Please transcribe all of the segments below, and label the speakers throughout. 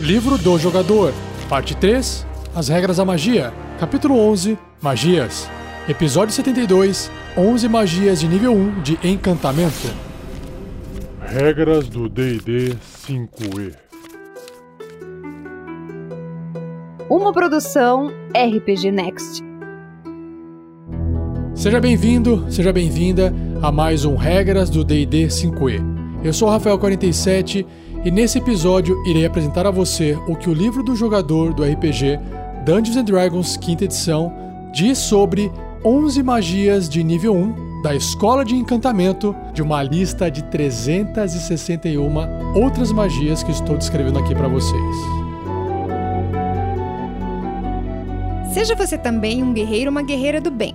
Speaker 1: Livro do Jogador, Parte 3 As Regras da Magia, Capítulo 11 Magias, Episódio 72 11 Magias de nível 1 de Encantamento.
Speaker 2: Regras do DD 5E.
Speaker 3: Uma produção RPG Next.
Speaker 1: Seja bem-vindo, seja bem-vinda a mais um Regras do DD 5E. Eu sou o Rafael47 e nesse episódio irei apresentar a você o que o livro do jogador do RPG Dungeons and Dragons quinta edição diz sobre 11 magias de nível 1 da Escola de Encantamento de uma lista de 361 outras magias que estou descrevendo aqui para vocês.
Speaker 3: Seja você também um guerreiro ou uma guerreira do bem.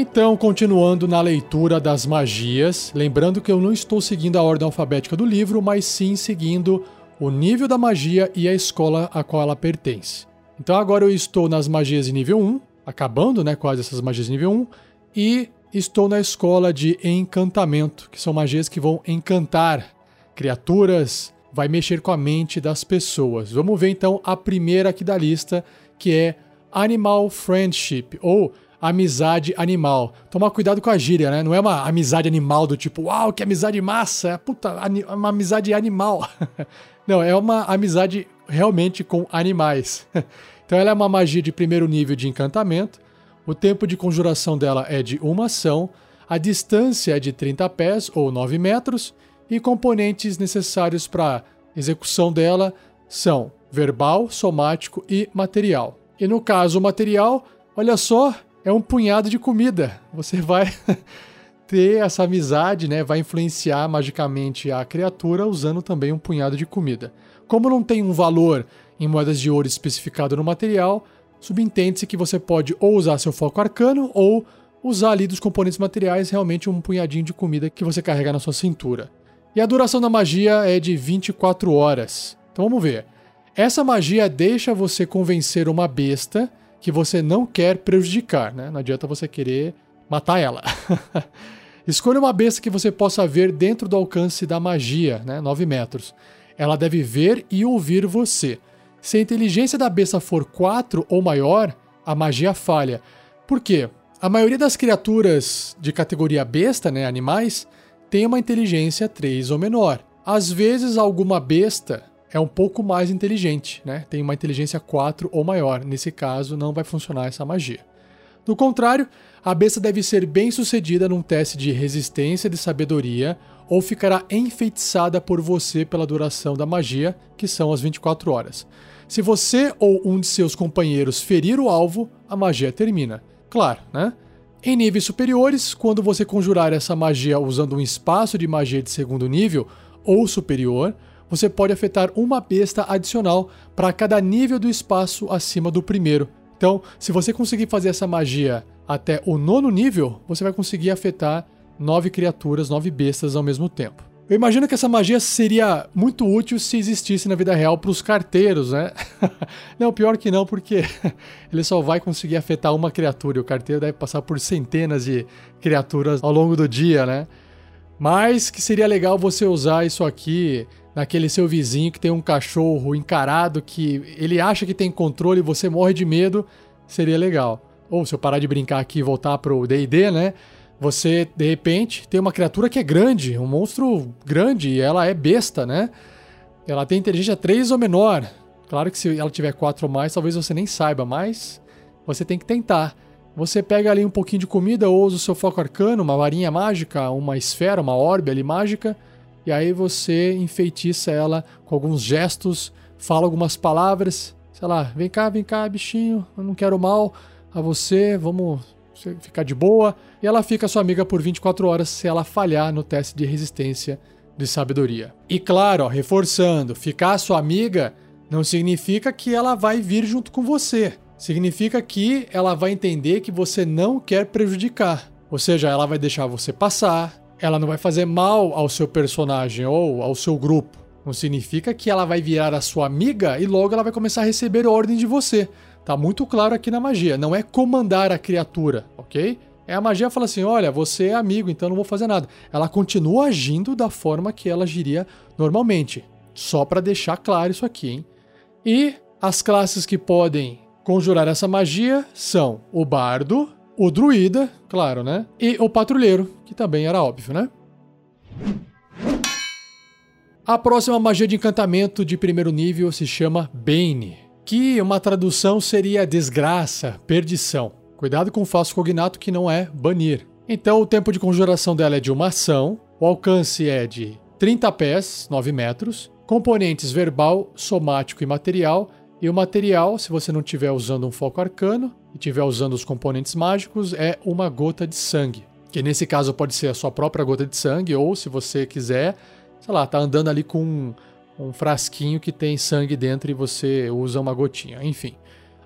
Speaker 1: Então, continuando na leitura das magias, lembrando que eu não estou seguindo a ordem alfabética do livro, mas sim seguindo o nível da magia e a escola a qual ela pertence. Então agora eu estou nas magias de nível 1, acabando né, quase essas magias de nível 1, e estou na escola de encantamento, que são magias que vão encantar criaturas, vai mexer com a mente das pessoas. Vamos ver então a primeira aqui da lista, que é Animal Friendship, ou amizade animal. Tomar cuidado com a gíria, né? Não é uma amizade animal do tipo, uau, que amizade massa, é puta, uma amizade animal. Não, é uma amizade realmente com animais. Então ela é uma magia de primeiro nível de encantamento. O tempo de conjuração dela é de uma ação. A distância é de 30 pés ou 9 metros. E componentes necessários para execução dela são verbal, somático e material. E no caso material, olha só, é um punhado de comida. Você vai ter essa amizade, né? Vai influenciar magicamente a criatura usando também um punhado de comida. Como não tem um valor em moedas de ouro especificado no material, subentende-se que você pode ou usar seu foco arcano ou usar ali dos componentes materiais realmente um punhadinho de comida que você carrega na sua cintura. E a duração da magia é de 24 horas. Então vamos ver. Essa magia deixa você convencer uma besta que você não quer prejudicar, né? Não adianta você querer matar ela. Escolha uma besta que você possa ver dentro do alcance da magia, né? 9 metros. Ela deve ver e ouvir você. Se a inteligência da besta for 4 ou maior, a magia falha. Por quê? A maioria das criaturas de categoria besta, né, animais, tem uma inteligência 3 ou menor. Às vezes, alguma besta é um pouco mais inteligente, né? Tem uma inteligência 4 ou maior. Nesse caso, não vai funcionar essa magia. Do contrário, a besta deve ser bem sucedida num teste de resistência de sabedoria ou ficará enfeitiçada por você pela duração da magia, que são as 24 horas. Se você ou um de seus companheiros ferir o alvo, a magia termina. Claro, né? Em níveis superiores, quando você conjurar essa magia usando um espaço de magia de segundo nível ou superior, você pode afetar uma besta adicional para cada nível do espaço acima do primeiro. Então, se você conseguir fazer essa magia até o nono nível, você vai conseguir afetar nove criaturas, nove bestas ao mesmo tempo. Eu imagino que essa magia seria muito útil se existisse na vida real para os carteiros, né? não, pior que não, porque ele só vai conseguir afetar uma criatura o carteiro deve passar por centenas de criaturas ao longo do dia, né? Mas que seria legal você usar isso aqui naquele seu vizinho que tem um cachorro encarado que ele acha que tem controle e você morre de medo, seria legal. Ou se eu parar de brincar aqui e voltar pro D&D, né? Você, de repente, tem uma criatura que é grande, um monstro grande, e ela é besta, né? Ela tem inteligência 3 ou menor. Claro que se ela tiver 4 ou mais, talvez você nem saiba, mas você tem que tentar. Você pega ali um pouquinho de comida ou usa o seu foco arcano, uma varinha mágica, uma esfera, uma orbe ali mágica, e aí você enfeitiça ela com alguns gestos, fala algumas palavras, sei lá, vem cá, vem cá, bichinho, eu não quero mal a você, vamos ficar de boa. E ela fica sua amiga por 24 horas se ela falhar no teste de resistência de sabedoria. E claro, ó, reforçando, ficar sua amiga não significa que ela vai vir junto com você. significa que ela vai entender que você não quer prejudicar. Ou seja, ela vai deixar você passar, ela não vai fazer mal ao seu personagem ou ao seu grupo. Não significa que ela vai virar a sua amiga e logo ela vai começar a receber ordem de você. Tá muito claro aqui na magia. Não é comandar a criatura, ok? É a magia fala assim: olha, você é amigo, então não vou fazer nada. Ela continua agindo da forma que ela agiria normalmente. Só para deixar claro isso aqui, hein? E as classes que podem conjurar essa magia são o bardo, o druida, claro, né? E o patrulheiro, que também era óbvio, né? A próxima magia de encantamento de primeiro nível se chama Bane, que uma tradução seria desgraça, perdição. Cuidado com o falso cognato que não é banir. Então o tempo de conjuração dela é de uma ação, o alcance é de 30 pés, 9 metros, componentes verbal, somático e material, e o material, se você não estiver usando um foco arcano e estiver usando os componentes mágicos, é uma gota de sangue. Que nesse caso pode ser a sua própria gota de sangue, ou se você quiser, sei lá, tá andando ali com um, um frasquinho que tem sangue dentro e você usa uma gotinha. Enfim.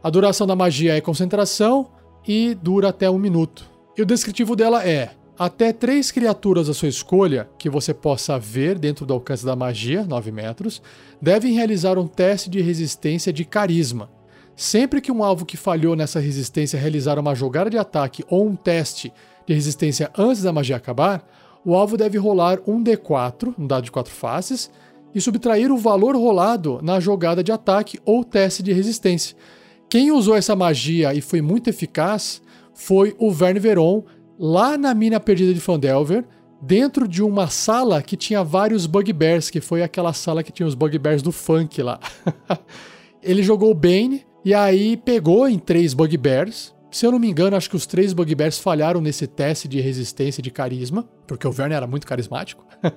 Speaker 1: A duração da magia é concentração, e dura até um minuto. E o descritivo dela é: até três criaturas da sua escolha, que você possa ver dentro do alcance da magia, 9 metros, devem realizar um teste de resistência de carisma. Sempre que um alvo que falhou nessa resistência realizar uma jogada de ataque ou um teste de resistência antes da magia acabar, o alvo deve rolar um D4, um dado de quatro faces, e subtrair o valor rolado na jogada de ataque ou teste de resistência. Quem usou essa magia e foi muito eficaz foi o Verne Veron, lá na mina perdida de Fandelver, dentro de uma sala que tinha vários bugbears, que foi aquela sala que tinha os bugbears do funk lá. Ele jogou o Bane e aí pegou em três bugbears. Se eu não me engano, acho que os três bugbears falharam nesse teste de resistência de carisma, porque o Verne era muito carismático.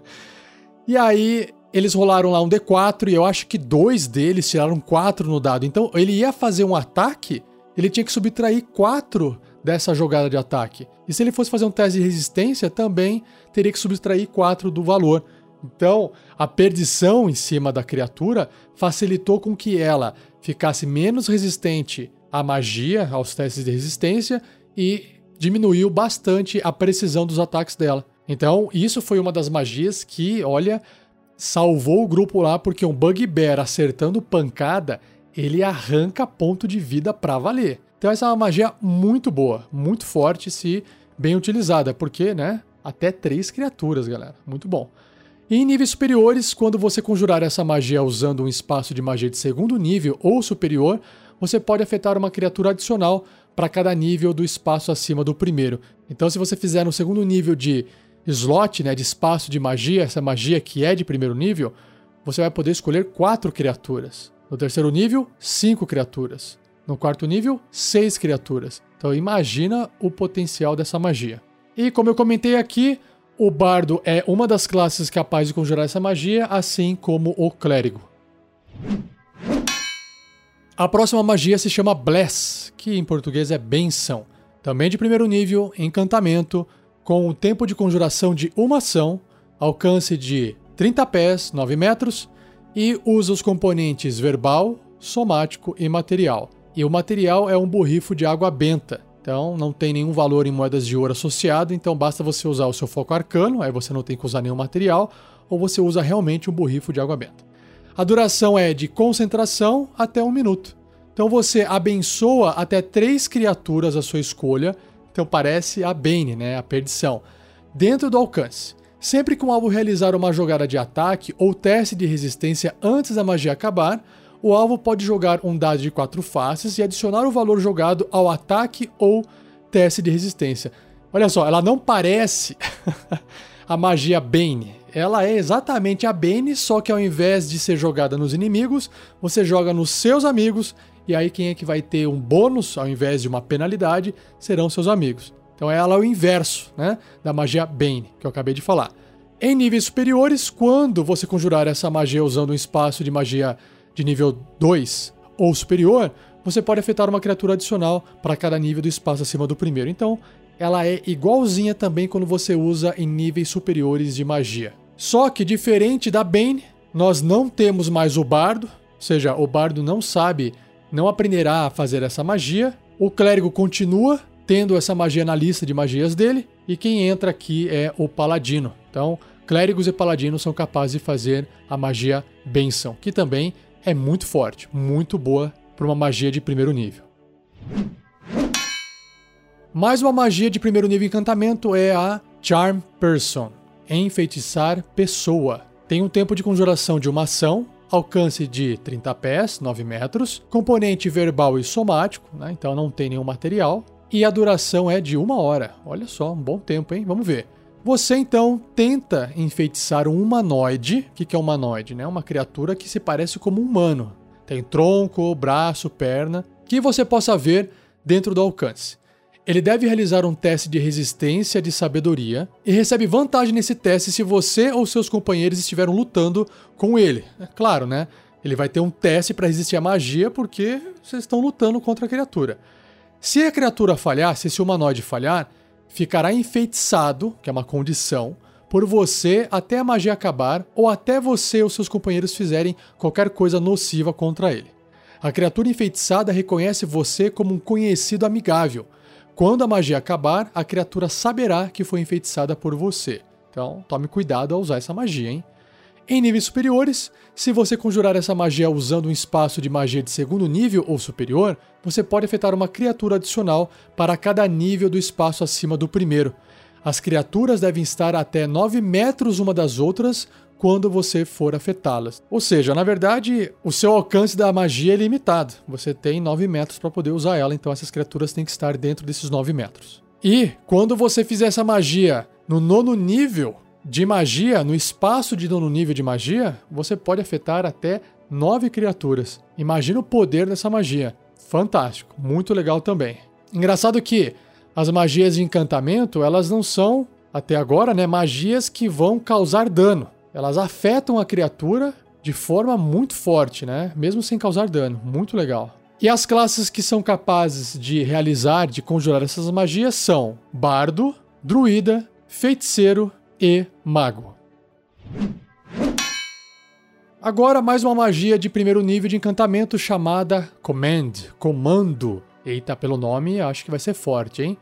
Speaker 1: e aí eles rolaram lá um D4 e eu acho que dois deles tiraram 4 no dado. Então ele ia fazer um ataque, ele tinha que subtrair 4 dessa jogada de ataque. E se ele fosse fazer um teste de resistência, também teria que subtrair 4 do valor. Então, a perdição em cima da criatura facilitou com que ela ficasse menos resistente à magia, aos testes de resistência, e diminuiu bastante a precisão dos ataques dela. Então, isso foi uma das magias que, olha, salvou o grupo lá porque um Bugbear acertando pancada, ele arranca ponto de vida pra valer. Então essa é uma magia muito boa, muito forte se bem utilizada, porque, né, até três criaturas, galera. Muito bom. Em níveis superiores, quando você conjurar essa magia usando um espaço de magia de segundo nível ou superior, você pode afetar uma criatura adicional para cada nível do espaço acima do primeiro. Então, se você fizer no segundo nível de slot, né, de espaço de magia, essa magia que é de primeiro nível, você vai poder escolher quatro criaturas. No terceiro nível, cinco criaturas. No quarto nível, seis criaturas. Então imagina o potencial dessa magia. E como eu comentei aqui, o bardo é uma das classes capazes de conjurar essa magia, assim como o clérigo. A próxima magia se chama Bless, que em português é benção. Também de primeiro nível, encantamento, com o tempo de conjuração de uma ação, alcance de 30 pés, 9 metros, e usa os componentes verbal, somático e material. E o material é um borrifo de água benta, então não tem nenhum valor em moedas de ouro associado, então basta você usar o seu foco arcano, aí você não tem que usar nenhum material, ou você usa realmente um borrifo de água benta. A duração é de concentração até um minuto. Então você abençoa até três criaturas à sua escolha então parece a Bane, né, a perdição, dentro do alcance. Sempre que um alvo realizar uma jogada de ataque ou teste de resistência antes da magia acabar, o alvo pode jogar um dado de quatro faces e adicionar o valor jogado ao ataque ou teste de resistência. Olha só, ela não parece a magia Bane. Ela é exatamente a Bane, só que ao invés de ser jogada nos inimigos, você joga nos seus amigos e aí quem é que vai ter um bônus ao invés de uma penalidade serão seus amigos. Então ela é o inverso né, da magia Bane, que eu acabei de falar. Em níveis superiores, quando você conjurar essa magia usando um espaço de magia de nível 2 ou superior, você pode afetar uma criatura adicional para cada nível do espaço acima do primeiro. Então, ela é igualzinha também quando você usa em níveis superiores de magia. Só que diferente da Bane, nós não temos mais o bardo, ou seja, o bardo não sabe não aprenderá a fazer essa magia. O clérigo continua tendo essa magia na lista de magias dele, e quem entra aqui é o paladino. Então, clérigos e paladinos são capazes de fazer a magia benção, que também é muito forte, muito boa para uma magia de primeiro nível. Mais uma magia de primeiro nível encantamento é a Charm Person, enfeitiçar pessoa. Tem um tempo de conjuração de uma ação, alcance de 30 pés, 9 metros, componente verbal e somático, né? então não tem nenhum material, e a duração é de uma hora. Olha só, um bom tempo, hein? Vamos ver. Você então tenta enfeitiçar um humanoide. O que é um humanoide? Né? Uma criatura que se parece como um humano. Tem tronco, braço, perna, que você possa ver dentro do alcance. Ele deve realizar um teste de resistência de sabedoria e recebe vantagem nesse teste se você ou seus companheiros estiveram lutando com ele. É claro, né? Ele vai ter um teste para resistir à magia porque vocês estão lutando contra a criatura. Se a criatura falhar, se esse humanoide falhar, ficará enfeitiçado, que é uma condição, por você até a magia acabar ou até você ou seus companheiros fizerem qualquer coisa nociva contra ele. A criatura enfeitiçada reconhece você como um conhecido amigável quando a magia acabar, a criatura saberá que foi enfeitiçada por você. Então, tome cuidado ao usar essa magia, hein? Em níveis superiores, se você conjurar essa magia usando um espaço de magia de segundo nível ou superior, você pode afetar uma criatura adicional para cada nível do espaço acima do primeiro. As criaturas devem estar até 9 metros uma das outras quando você for afetá-las. Ou seja, na verdade, o seu alcance da magia é limitado. Você tem 9 metros para poder usar ela, então essas criaturas têm que estar dentro desses 9 metros. E quando você fizer essa magia no nono nível de magia, no espaço de nono nível de magia, você pode afetar até 9 criaturas. Imagina o poder dessa magia. Fantástico, muito legal também. Engraçado que as magias de encantamento, elas não são até agora, né, magias que vão causar dano elas afetam a criatura de forma muito forte, né? Mesmo sem causar dano. Muito legal. E as classes que são capazes de realizar, de conjurar essas magias são Bardo, Druida, Feiticeiro e Mago. Agora mais uma magia de primeiro nível de encantamento chamada Command, Comando. Eita, pelo nome acho que vai ser forte, hein?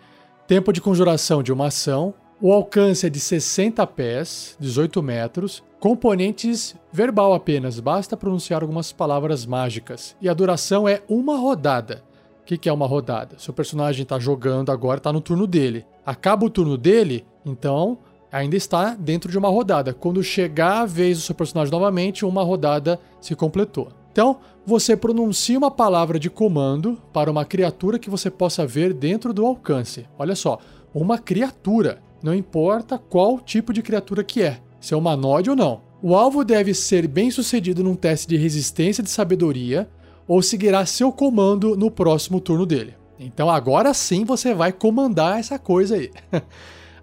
Speaker 1: Tempo de conjuração de uma ação, o alcance é de 60 pés, 18 metros, componentes verbal apenas, basta pronunciar algumas palavras mágicas. E a duração é uma rodada. O que, que é uma rodada? Seu personagem está jogando agora, está no turno dele. Acaba o turno dele, então ainda está dentro de uma rodada. Quando chegar a vez do seu personagem novamente, uma rodada se completou. Então, você pronuncia uma palavra de comando para uma criatura que você possa ver dentro do alcance. Olha só, uma criatura não importa qual tipo de criatura que é, se é humanoide ou não. O alvo deve ser bem sucedido num teste de resistência de sabedoria ou seguirá seu comando no próximo turno dele. Então agora sim você vai comandar essa coisa aí.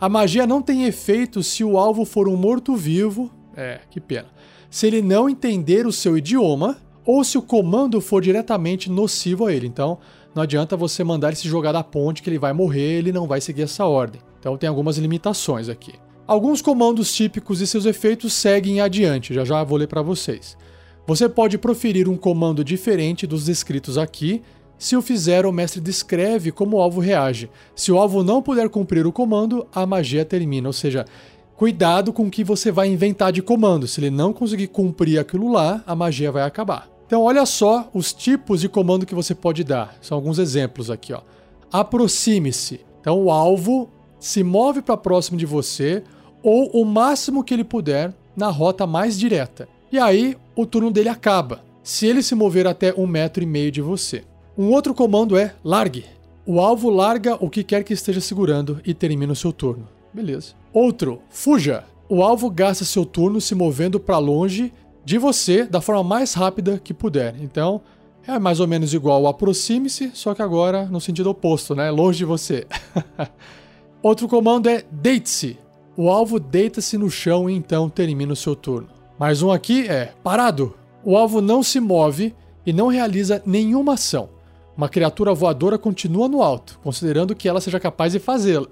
Speaker 1: A magia não tem efeito se o alvo for um morto-vivo, é, que pena. Se ele não entender o seu idioma ou se o comando for diretamente nocivo a ele. Então, não adianta você mandar ele se jogar da ponte que ele vai morrer, ele não vai seguir essa ordem. Então tem algumas limitações aqui. Alguns comandos típicos e seus efeitos seguem adiante, já já vou ler para vocês. Você pode proferir um comando diferente dos descritos aqui. Se o fizer, o mestre descreve como o alvo reage. Se o alvo não puder cumprir o comando, a magia termina. Ou seja, cuidado com o que você vai inventar de comando. Se ele não conseguir cumprir aquilo lá, a magia vai acabar. Então, olha só os tipos de comando que você pode dar. São alguns exemplos aqui. Aproxime-se. Então, o alvo se move para próximo de você ou o máximo que ele puder na rota mais direta. E aí o turno dele acaba, se ele se mover até um metro e meio de você. Um outro comando é largue. O alvo larga o que quer que esteja segurando e termina o seu turno. Beleza. Outro, fuja. O alvo gasta seu turno se movendo para longe de você da forma mais rápida que puder. Então, é mais ou menos igual aproxime-se, só que agora no sentido oposto, né? Longe de você. Outro comando é deite-se. O alvo deita-se no chão e então termina o seu turno. Mais um aqui é parado. O alvo não se move e não realiza nenhuma ação. Uma criatura voadora continua no alto, considerando que ela seja capaz de fazê-la.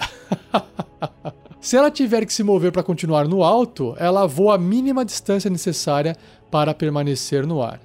Speaker 1: se ela tiver que se mover para continuar no alto, ela voa a mínima distância necessária para permanecer no ar.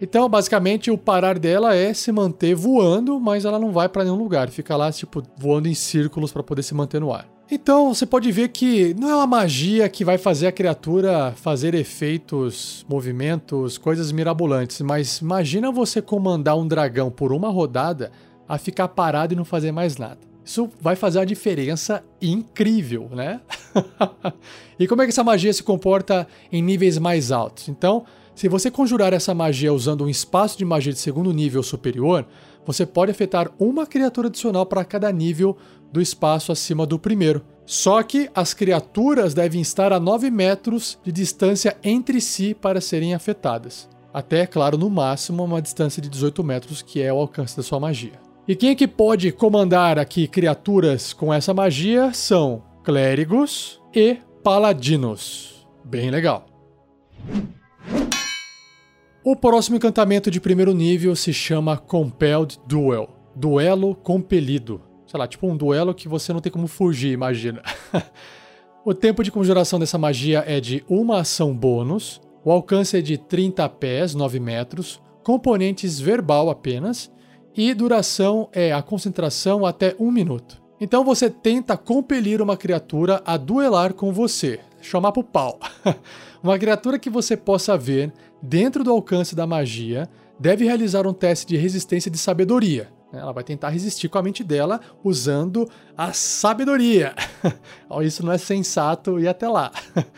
Speaker 1: Então, basicamente, o parar dela é se manter voando, mas ela não vai para nenhum lugar, fica lá tipo voando em círculos para poder se manter no ar. Então, você pode ver que não é uma magia que vai fazer a criatura fazer efeitos, movimentos, coisas mirabolantes, mas imagina você comandar um dragão por uma rodada a ficar parado e não fazer mais nada. Isso vai fazer uma diferença incrível, né? e como é que essa magia se comporta em níveis mais altos? Então, se você conjurar essa magia usando um espaço de magia de segundo nível superior, você pode afetar uma criatura adicional para cada nível do espaço acima do primeiro. Só que as criaturas devem estar a 9 metros de distância entre si para serem afetadas. Até, claro, no máximo uma distância de 18 metros, que é o alcance da sua magia. E quem é que pode comandar aqui criaturas com essa magia são clérigos e paladinos. Bem legal. O próximo encantamento de primeiro nível se chama Compelled Duel. Duelo compelido. Sei lá, tipo um duelo que você não tem como fugir, imagina. o tempo de conjuração dessa magia é de uma ação bônus. O alcance é de 30 pés, 9 metros. Componentes verbal apenas. E duração é a concentração até um minuto. Então você tenta compelir uma criatura a duelar com você. Chamar pro pau. uma criatura que você possa ver dentro do alcance da magia, deve realizar um teste de resistência de sabedoria. Ela vai tentar resistir com a mente dela usando a sabedoria. Isso não é sensato e até lá.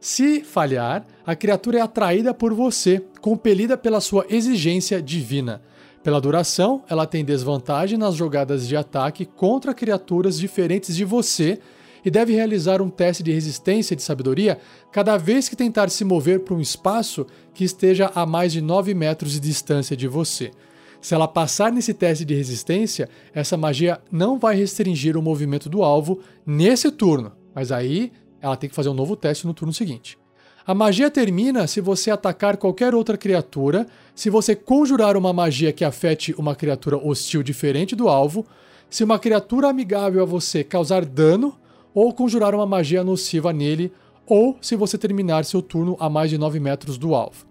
Speaker 1: Se falhar, a criatura é atraída por você, compelida pela sua exigência divina. Pela duração, ela tem desvantagem nas jogadas de ataque contra criaturas diferentes de você e deve realizar um teste de resistência de sabedoria cada vez que tentar se mover para um espaço que esteja a mais de 9 metros de distância de você. Se ela passar nesse teste de resistência, essa magia não vai restringir o movimento do alvo nesse turno, mas aí ela tem que fazer um novo teste no turno seguinte. A magia termina se você atacar qualquer outra criatura, se você conjurar uma magia que afete uma criatura hostil diferente do alvo, se uma criatura amigável a você causar dano ou conjurar uma magia nociva nele, ou se você terminar seu turno a mais de 9 metros do alvo.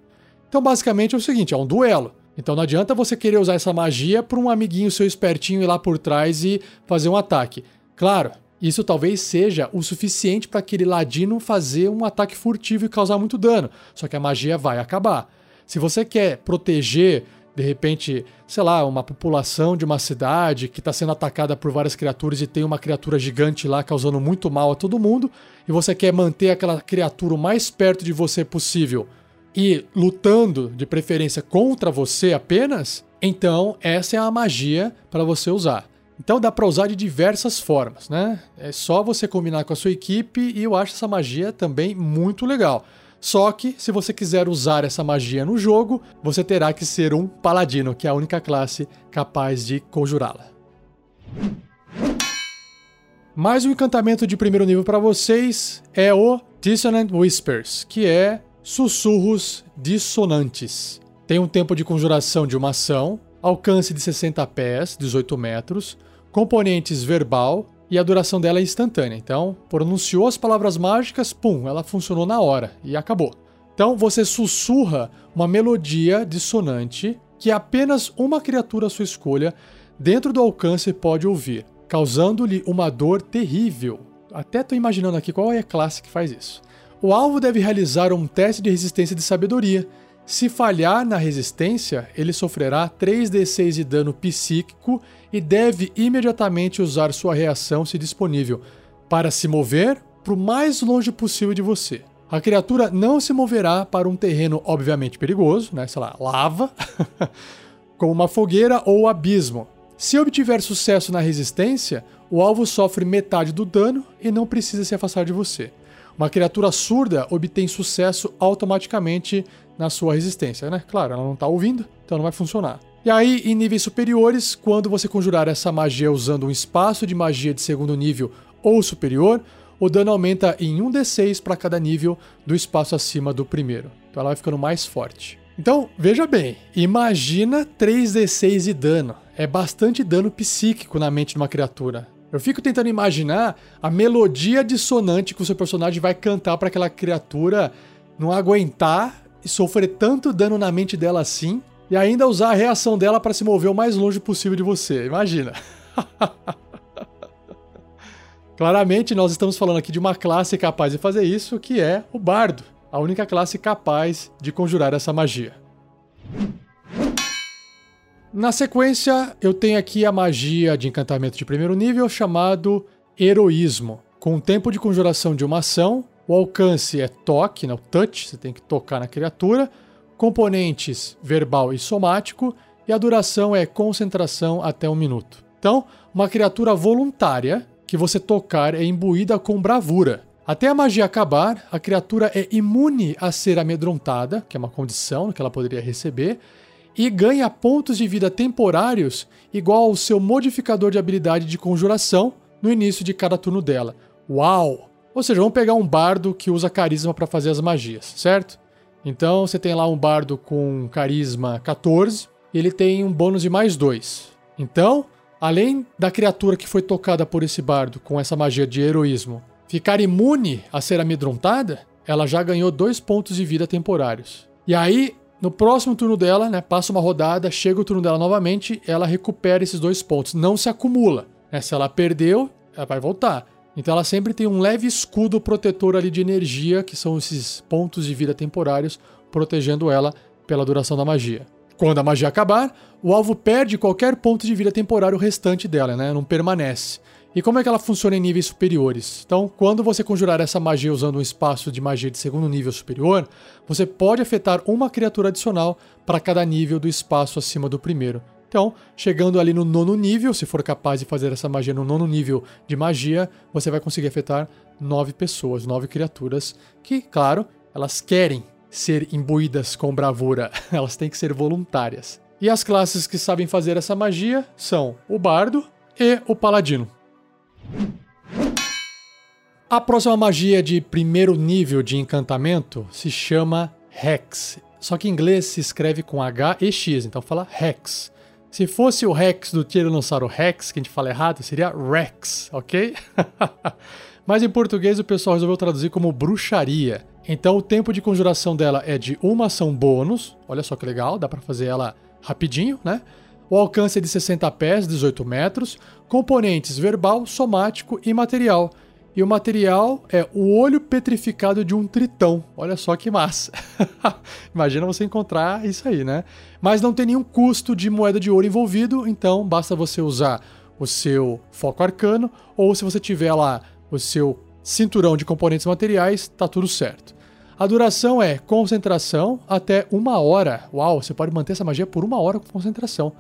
Speaker 1: Então, basicamente é o seguinte: é um duelo. Então não adianta você querer usar essa magia para um amiguinho seu espertinho ir lá por trás e fazer um ataque. Claro, isso talvez seja o suficiente para aquele ladino fazer um ataque furtivo e causar muito dano, só que a magia vai acabar. Se você quer proteger de repente, sei lá, uma população de uma cidade que está sendo atacada por várias criaturas e tem uma criatura gigante lá causando muito mal a todo mundo, e você quer manter aquela criatura o mais perto de você possível e lutando de preferência contra você apenas, então essa é a magia para você usar. Então dá para usar de diversas formas, né? É só você combinar com a sua equipe e eu acho essa magia também muito legal. Só que, se você quiser usar essa magia no jogo, você terá que ser um paladino, que é a única classe capaz de conjurá-la. Mais um encantamento de primeiro nível para vocês é o Dissonant Whispers, que é sussurros dissonantes. Tem um tempo de conjuração de uma ação, alcance de 60 pés, 18 metros, componentes verbal, e a duração dela é instantânea. Então, pronunciou as palavras mágicas, pum, ela funcionou na hora e acabou. Então, você sussurra uma melodia dissonante que apenas uma criatura à sua escolha, dentro do alcance, pode ouvir, causando-lhe uma dor terrível. Até estou imaginando aqui qual é a classe que faz isso. O alvo deve realizar um teste de resistência de sabedoria. Se falhar na resistência, ele sofrerá 3d6 de dano psíquico e deve imediatamente usar sua reação se disponível para se mover para o mais longe possível de você. A criatura não se moverá para um terreno obviamente perigoso, né, sei lá, lava, como uma fogueira ou abismo. Se obtiver sucesso na resistência, o alvo sofre metade do dano e não precisa se afastar de você. Uma criatura surda obtém sucesso automaticamente na sua resistência, né? Claro, ela não está ouvindo, então não vai funcionar. E aí, em níveis superiores, quando você conjurar essa magia usando um espaço de magia de segundo nível ou superior, o dano aumenta em 1d6 para cada nível do espaço acima do primeiro. Então ela vai ficando mais forte. Então, veja bem, imagina 3d6 de dano. É bastante dano psíquico na mente de uma criatura. Eu fico tentando imaginar a melodia dissonante que o seu personagem vai cantar para aquela criatura não aguentar e sofrer tanto dano na mente dela assim e ainda usar a reação dela para se mover o mais longe possível de você. Imagina. Claramente, nós estamos falando aqui de uma classe capaz de fazer isso, que é o bardo, a única classe capaz de conjurar essa magia. Na sequência, eu tenho aqui a magia de encantamento de primeiro nível chamado Heroísmo. Com o tempo de conjuração de uma ação, o alcance é toque, né, o touch, você tem que tocar na criatura, componentes verbal e somático, e a duração é concentração até um minuto. Então, uma criatura voluntária que você tocar é imbuída com bravura. Até a magia acabar, a criatura é imune a ser amedrontada, que é uma condição que ela poderia receber, e ganha pontos de vida temporários igual ao seu modificador de habilidade de conjuração no início de cada turno dela. Uau! Ou seja, vamos pegar um bardo que usa carisma para fazer as magias, certo? Então você tem lá um bardo com carisma 14, ele tem um bônus de mais 2. Então, além da criatura que foi tocada por esse bardo com essa magia de heroísmo ficar imune a ser amedrontada, ela já ganhou dois pontos de vida temporários. E aí, no próximo turno dela, né, passa uma rodada, chega o turno dela novamente, ela recupera esses dois pontos. Não se acumula. Né? Se ela perdeu, ela vai voltar. Então ela sempre tem um leve escudo protetor ali de energia, que são esses pontos de vida temporários, protegendo ela pela duração da magia. Quando a magia acabar, o alvo perde qualquer ponto de vida temporário restante dela, né? Não permanece. E como é que ela funciona em níveis superiores? Então, quando você conjurar essa magia usando um espaço de magia de segundo nível superior, você pode afetar uma criatura adicional para cada nível do espaço acima do primeiro. Então, chegando ali no nono nível, se for capaz de fazer essa magia no nono nível de magia, você vai conseguir afetar nove pessoas, nove criaturas, que, claro, elas querem ser imbuídas com bravura, elas têm que ser voluntárias. E as classes que sabem fazer essa magia são o bardo e o paladino. A próxima magia de primeiro nível de encantamento se chama Hex. Só que em inglês se escreve com H e X, então fala Hex. Se fosse o Rex do Tiranossauro Rex, que a gente fala errado, seria Rex, ok? Mas em português o pessoal resolveu traduzir como bruxaria. Então o tempo de conjuração dela é de uma ação bônus. Olha só que legal, dá para fazer ela rapidinho, né? O alcance é de 60 pés, 18 metros. Componentes verbal, somático e material. E o material é o olho petrificado de um tritão. Olha só que massa. Imagina você encontrar isso aí, né? Mas não tem nenhum custo de moeda de ouro envolvido, então basta você usar o seu foco arcano ou se você tiver lá o seu cinturão de componentes materiais, tá tudo certo. A duração é concentração até uma hora. Uau, você pode manter essa magia por uma hora com concentração.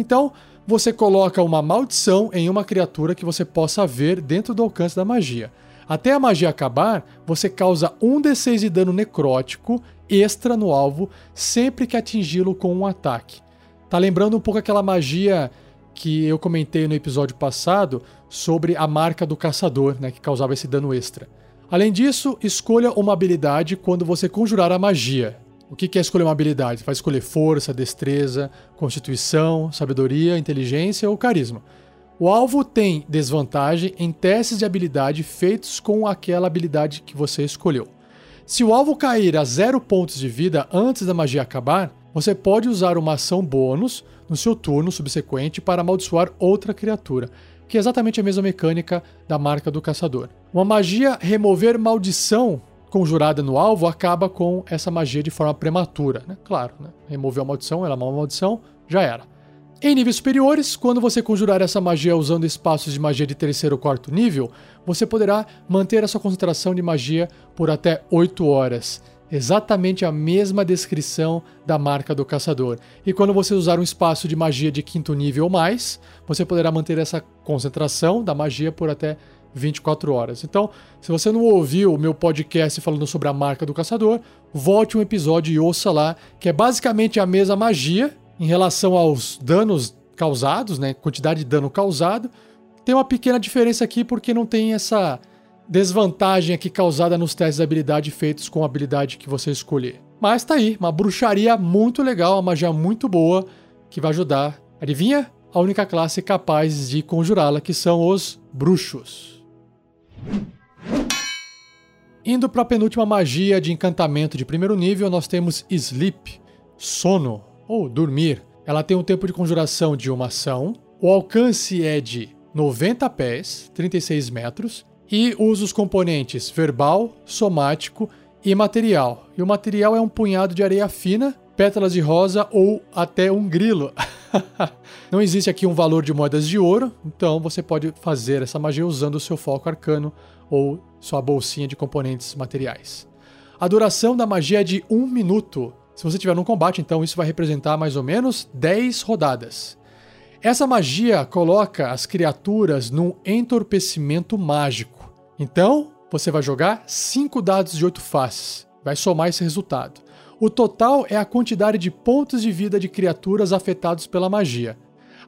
Speaker 1: Então, você coloca uma maldição em uma criatura que você possa ver dentro do alcance da magia. Até a magia acabar, você causa 1d6 de dano necrótico extra no alvo sempre que atingi-lo com um ataque. Tá lembrando um pouco aquela magia que eu comentei no episódio passado sobre a marca do caçador, né, que causava esse dano extra. Além disso, escolha uma habilidade quando você conjurar a magia. O que é escolher uma habilidade? Vai escolher força, destreza, constituição, sabedoria, inteligência ou carisma. O alvo tem desvantagem em testes de habilidade feitos com aquela habilidade que você escolheu. Se o alvo cair a zero pontos de vida antes da magia acabar, você pode usar uma ação bônus no seu turno subsequente para amaldiçoar outra criatura, que é exatamente a mesma mecânica da marca do caçador. Uma magia remover maldição conjurada no alvo acaba com essa magia de forma prematura. Né? Claro, né? removeu a maldição, ela é uma maldição, já era. Em níveis superiores, quando você conjurar essa magia usando espaços de magia de terceiro ou quarto nível, você poderá manter a sua concentração de magia por até 8 horas. Exatamente a mesma descrição da marca do caçador. E quando você usar um espaço de magia de quinto nível ou mais, você poderá manter essa concentração da magia por até 24 horas. Então, se você não ouviu o meu podcast falando sobre a marca do caçador, volte um episódio e ouça lá, que é basicamente a mesma magia em relação aos danos causados, né? Quantidade de dano causado. Tem uma pequena diferença aqui porque não tem essa desvantagem aqui causada nos testes de habilidade feitos com a habilidade que você escolher. Mas tá aí, uma bruxaria muito legal, uma magia muito boa que vai ajudar. Adivinha? A única classe capaz de conjurá-la, que são os bruxos. Indo para a penúltima magia de encantamento de primeiro nível, nós temos Sleep, sono, ou dormir. Ela tem um tempo de conjuração de uma ação, o alcance é de 90 pés, 36 metros, e usa os componentes verbal, somático e material. E o material é um punhado de areia fina, pétalas de rosa ou até um grilo. Não existe aqui um valor de moedas de ouro, então você pode fazer essa magia usando o seu foco arcano ou sua bolsinha de componentes materiais. A duração da magia é de um minuto. Se você estiver num combate, então isso vai representar mais ou menos 10 rodadas. Essa magia coloca as criaturas num entorpecimento mágico. Então, você vai jogar 5 dados de 8 faces. Vai somar esse resultado. O total é a quantidade de pontos de vida de criaturas afetados pela magia.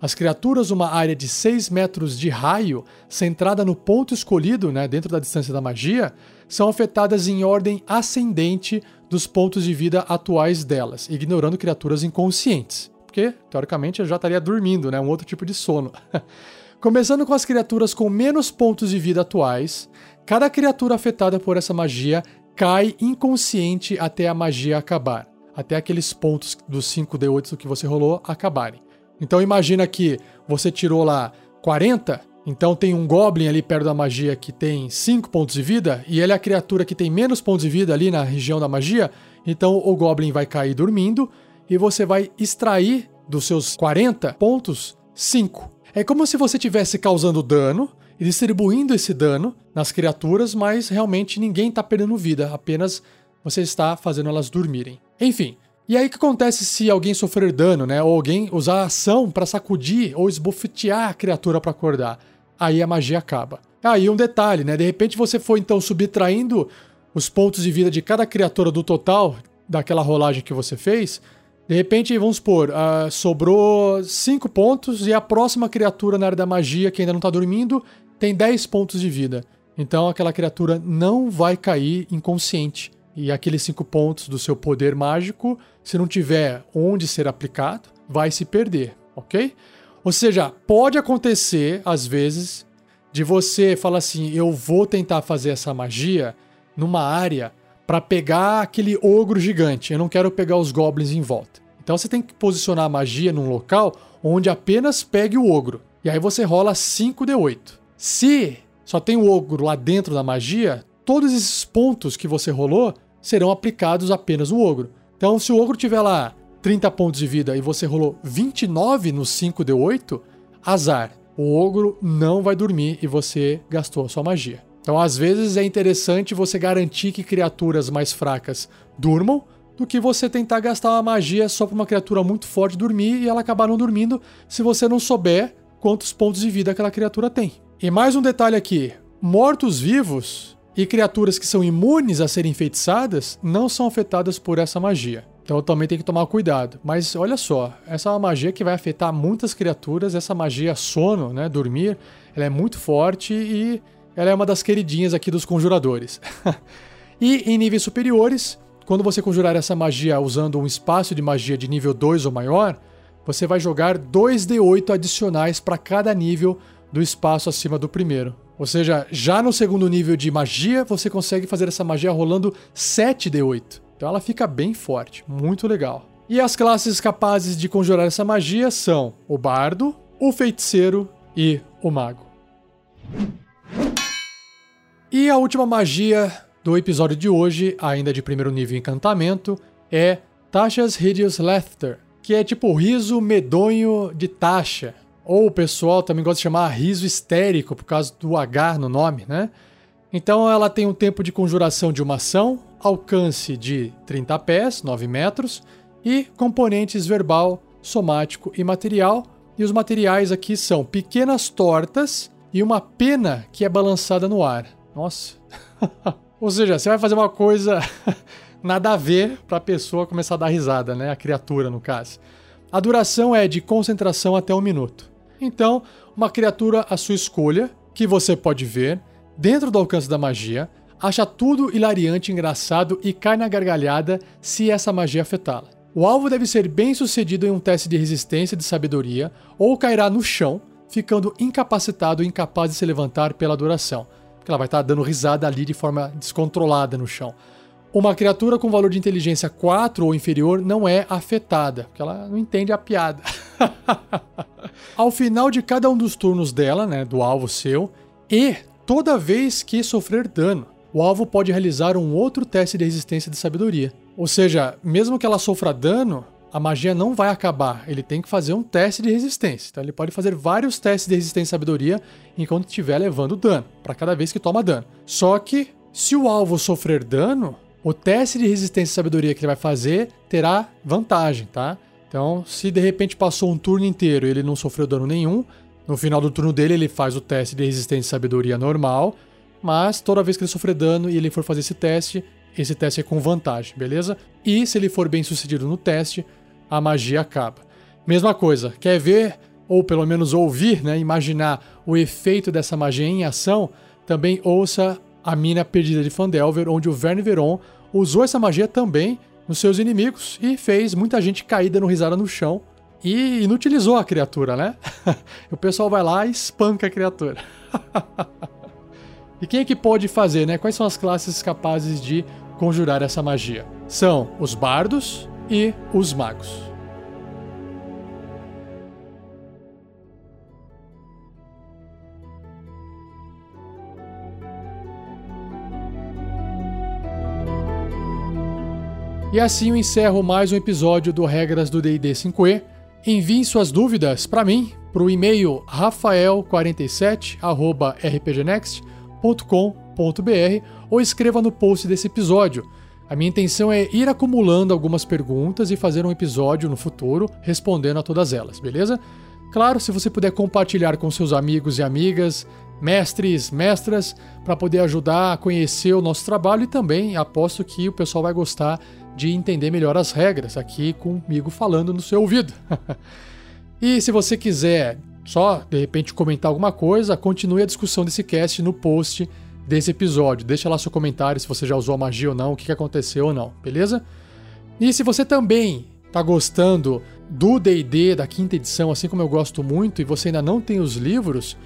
Speaker 1: As criaturas uma área de 6 metros de raio, centrada no ponto escolhido, né, dentro da distância da magia, são afetadas em ordem ascendente dos pontos de vida atuais delas, ignorando criaturas inconscientes. Porque, teoricamente, eu já estaria dormindo, né? Um outro tipo de sono. Começando com as criaturas com menos pontos de vida atuais, cada criatura afetada por essa magia cai inconsciente até a magia acabar. Até aqueles pontos dos 5D8 que você rolou acabarem. Então imagina que você tirou lá 40, então tem um Goblin ali perto da magia que tem 5 pontos de vida, e ele é a criatura que tem menos pontos de vida ali na região da magia, então o Goblin vai cair dormindo, e você vai extrair dos seus 40 pontos 5. É como se você estivesse causando dano, e distribuindo esse dano nas criaturas, mas realmente ninguém está perdendo vida, apenas você está fazendo elas dormirem. Enfim, e aí o que acontece se alguém sofrer dano, né? Ou alguém usar a ação para sacudir ou esbofetear a criatura para acordar? Aí a magia acaba. Aí um detalhe, né? De repente você foi então subtraindo os pontos de vida de cada criatura do total daquela rolagem que você fez. De repente, vamos supor, uh, sobrou 5 pontos e a próxima criatura na área da magia que ainda não está dormindo tem 10 pontos de vida. Então aquela criatura não vai cair inconsciente. E aqueles 5 pontos do seu poder mágico, se não tiver onde ser aplicado, vai se perder, ok? Ou seja, pode acontecer, às vezes, de você falar assim: eu vou tentar fazer essa magia numa área para pegar aquele ogro gigante. Eu não quero pegar os goblins em volta. Então você tem que posicionar a magia num local onde apenas pegue o ogro. E aí você rola 5d8. Se só tem o ogro lá dentro da magia, todos esses pontos que você rolou serão aplicados apenas no ogro. Então, se o ogro tiver lá 30 pontos de vida e você rolou 29 no 5d8, azar. O ogro não vai dormir e você gastou a sua magia. Então, às vezes é interessante você garantir que criaturas mais fracas durmam do que você tentar gastar uma magia só para uma criatura muito forte dormir e ela acabar não dormindo se você não souber quantos pontos de vida aquela criatura tem. E mais um detalhe aqui: mortos-vivos e criaturas que são imunes a serem enfeitiçadas não são afetadas por essa magia. Então também tem que tomar cuidado. Mas olha só, essa é uma magia que vai afetar muitas criaturas. Essa magia sono, né, dormir, ela é muito forte e ela é uma das queridinhas aqui dos conjuradores. e em níveis superiores, quando você conjurar essa magia usando um espaço de magia de nível 2 ou maior, você vai jogar 2d8 adicionais para cada nível do espaço acima do primeiro. Ou seja, já no segundo nível de magia, você consegue fazer essa magia rolando 7d8. Então ela fica bem forte, muito legal. E as classes capazes de conjurar essa magia são o bardo, o feiticeiro e o mago. E a última magia do episódio de hoje, ainda de primeiro nível encantamento, é Tasha's Hideous Laughter, que é tipo o riso medonho de Tasha. Ou o pessoal também gosta de chamar riso histérico por causa do H no nome, né? Então ela tem um tempo de conjuração de uma ação, alcance de 30 pés, 9 metros, e componentes verbal, somático e material. E os materiais aqui são pequenas tortas e uma pena que é balançada no ar. Nossa! Ou seja, você vai fazer uma coisa nada a ver para a pessoa começar a dar risada, né? A criatura, no caso. A duração é de concentração até um minuto. Então, uma criatura à sua escolha, que você pode ver, dentro do alcance da magia, acha tudo hilariante, engraçado e cai na gargalhada se essa magia afetá-la. O alvo deve ser bem sucedido em um teste de resistência de sabedoria ou cairá no chão, ficando incapacitado e incapaz de se levantar pela duração. Porque ela vai estar dando risada ali de forma descontrolada no chão. Uma criatura com valor de inteligência 4 ou inferior não é afetada, porque ela não entende a piada. Ao final de cada um dos turnos dela, né, do alvo seu, e toda vez que sofrer dano, o alvo pode realizar um outro teste de resistência de sabedoria. Ou seja, mesmo que ela sofra dano, a magia não vai acabar. Ele tem que fazer um teste de resistência. Então ele pode fazer vários testes de resistência e sabedoria enquanto estiver levando dano, para cada vez que toma dano. Só que, se o alvo sofrer dano, o teste de resistência e sabedoria que ele vai fazer terá vantagem, tá? Então, se de repente passou um turno inteiro e ele não sofreu dano nenhum, no final do turno dele ele faz o teste de resistência e sabedoria normal, mas toda vez que ele sofrer dano e ele for fazer esse teste, esse teste é com vantagem, beleza? E se ele for bem sucedido no teste, a magia acaba. Mesma coisa, quer ver, ou pelo menos ouvir, né, imaginar o efeito dessa magia em ação, também ouça a Mina Perdida de Fandelver, onde o Verne Veron usou essa magia também nos seus inimigos e fez muita gente cair dando risada no chão e inutilizou a criatura, né? o pessoal vai lá e espanca a criatura. e quem é que pode fazer, né? Quais são as classes capazes de conjurar essa magia? São os bardos, e os magos. E assim eu encerro mais um episódio do Regras do D&D 5e. Envie suas dúvidas para mim para o e-mail rafael47@rpgnext.com.br ou escreva no post desse episódio. A minha intenção é ir acumulando algumas perguntas e fazer um episódio no futuro respondendo a todas elas, beleza? Claro, se você puder compartilhar com seus amigos e amigas, mestres, mestras, para poder ajudar a conhecer o nosso trabalho e também aposto que o pessoal vai gostar de entender melhor as regras aqui comigo falando no seu ouvido. e se você quiser só de repente comentar alguma coisa, continue a discussão desse cast no post desse episódio. Deixa lá seu comentário se você já usou a magia ou não, o que aconteceu ou não, beleza? E se você também tá gostando do D&D da quinta edição, assim como eu gosto muito, e você ainda não tem os livros,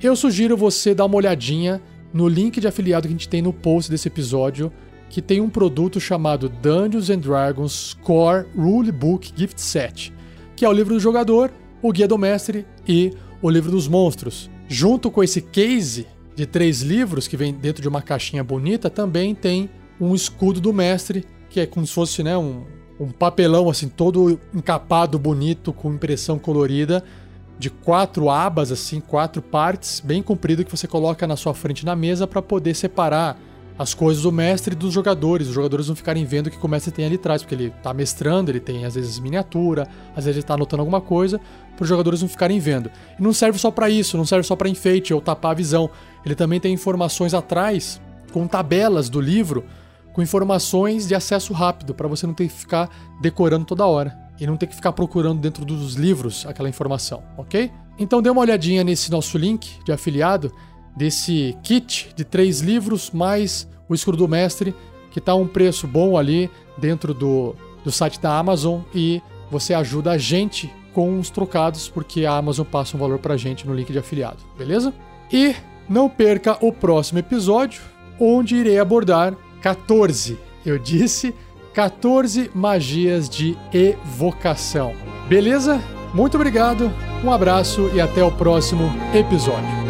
Speaker 1: eu sugiro você dar uma olhadinha no link de afiliado que a gente tem no post desse episódio, que tem um produto chamado Dungeons and Dragons Core Rulebook Gift Set, que é o livro do jogador, o guia do mestre e o livro dos monstros. Junto com esse case de três livros, que vem dentro de uma caixinha bonita, também tem um escudo do mestre, que é como se fosse né, um, um papelão assim, todo encapado, bonito, com impressão colorida, de quatro abas, assim, quatro partes, bem comprido, que você coloca na sua frente na mesa para poder separar as coisas do mestre e dos jogadores. Os jogadores não ficarem vendo o que o mestre tem ali atrás, porque ele está mestrando, ele tem às vezes miniatura, às vezes ele está anotando alguma coisa, para os jogadores não ficarem vendo. E não serve só para isso, não serve só para enfeite ou tapar a visão. Ele também tem informações atrás, com tabelas do livro, com informações de acesso rápido, para você não ter que ficar decorando toda hora e não ter que ficar procurando dentro dos livros aquela informação, ok? Então dê uma olhadinha nesse nosso link de afiliado desse kit de três livros mais o escudo do mestre, que está um preço bom ali dentro do, do site da Amazon e você ajuda a gente com os trocados, porque a Amazon passa um valor pra gente no link de afiliado, beleza? E não perca o próximo episódio, onde irei abordar 14. Eu disse 14 magias de evocação. Beleza? Muito obrigado, um abraço e até o próximo episódio.